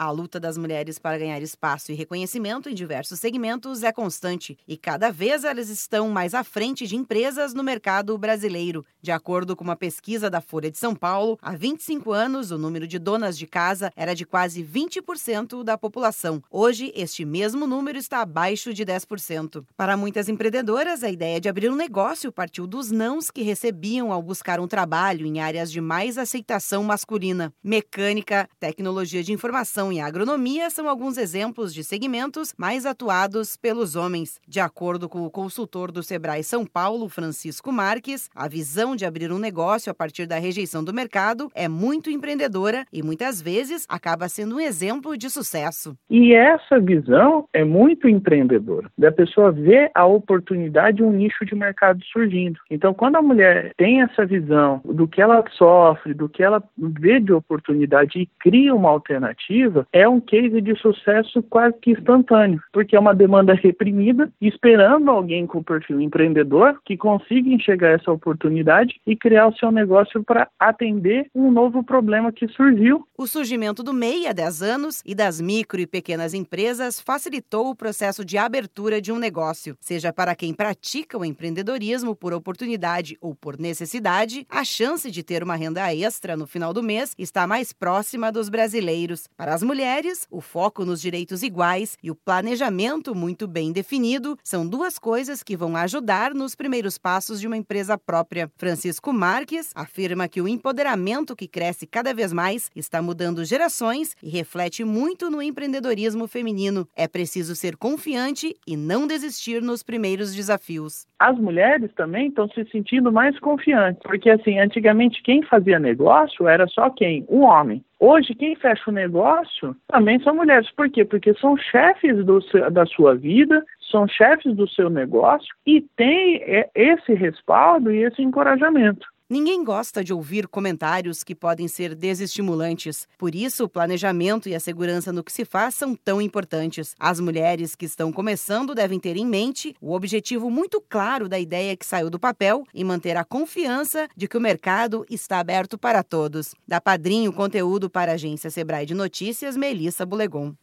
A luta das mulheres para ganhar espaço e reconhecimento em diversos segmentos é constante e cada vez elas estão mais à frente de empresas no mercado brasileiro. De acordo com uma pesquisa da Folha de São Paulo, há 25 anos o número de donas de casa era de quase 20% da população. Hoje, este mesmo número está abaixo de 10%. Para muitas empreendedoras, a ideia de abrir um negócio partiu dos nãos que recebiam ao buscar um trabalho em áreas de mais aceitação masculina. Mecânica, tecnologia de informação e agronomia são alguns exemplos de segmentos mais atuados pelos homens. De acordo com o consultor do Sebrae São Paulo, Francisco Marques, a visão de abrir um negócio a partir da rejeição do mercado é muito empreendedora e muitas vezes acaba sendo um exemplo de sucesso. E essa visão é muito empreendedora, da pessoa ver a oportunidade de um nicho de mercado surgindo. Então, quando a mulher tem essa visão do que ela sofre, do que ela vê de oportunidade e cria uma alternativa, é um case de sucesso quase que instantâneo, porque é uma demanda reprimida, esperando alguém com perfil empreendedor que consiga enxergar essa oportunidade e criar o seu negócio para atender um novo problema que surgiu. O surgimento do MEI há 10 anos e das micro e pequenas empresas facilitou o processo de abertura de um negócio, seja para quem pratica o empreendedorismo por oportunidade ou por necessidade, a chance de ter uma renda extra no final do mês está mais próxima dos brasileiros. Para as mulheres, o foco nos direitos iguais e o planejamento muito bem definido são duas coisas que vão ajudar nos primeiros passos de uma empresa própria. Francisco Marques afirma que o empoderamento que cresce cada vez mais está mudando gerações e reflete muito no empreendedorismo feminino. É preciso ser confiante e não desistir nos primeiros desafios. As mulheres também estão se sentindo mais confiantes, porque assim, antigamente quem fazia negócio era só quem? Um homem. Hoje, quem fecha o negócio também são mulheres. Por quê? Porque são chefes do, da sua vida, são chefes do seu negócio e têm é, esse respaldo e esse encorajamento. Ninguém gosta de ouvir comentários que podem ser desestimulantes. Por isso, o planejamento e a segurança no que se faz são tão importantes. As mulheres que estão começando devem ter em mente o objetivo muito claro da ideia que saiu do papel e manter a confiança de que o mercado está aberto para todos. Da Padrinho Conteúdo para a agência Sebrae de Notícias, Melissa Bulegon.